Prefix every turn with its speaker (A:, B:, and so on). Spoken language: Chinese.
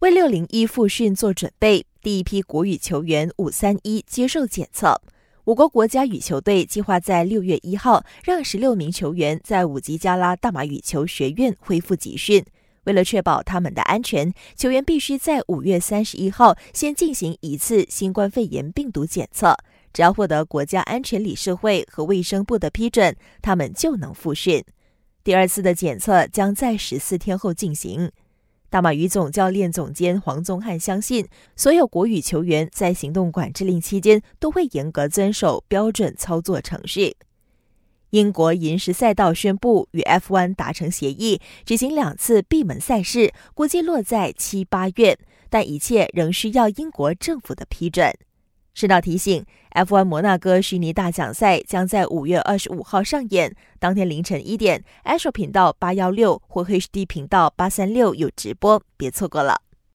A: 为六零一复训做准备，第一批国羽球员五三一接受检测。我国国家羽球队计划在六月一号让十六名球员在五吉加拉大马羽球学院恢复集训。为了确保他们的安全，球员必须在五月三十一号先进行一次新冠肺炎病毒检测。只要获得国家安全理事会和卫生部的批准，他们就能复训。第二次的检测将在十四天后进行。大马羽总教练总监黄宗汉相信，所有国羽球员在行动管制令期间都会严格遵守标准操作程序。英国银石赛道宣布与 F1 达成协议，执行两次闭门赛事，估计落在七八月，但一切仍需要英国政府的批准。顺道提醒，F1 摩纳哥虚拟大奖赛将在五月二十五号上演，当天凌晨一点 a s h o 频道八幺六或 HD 频道八三六有直播，别错过了。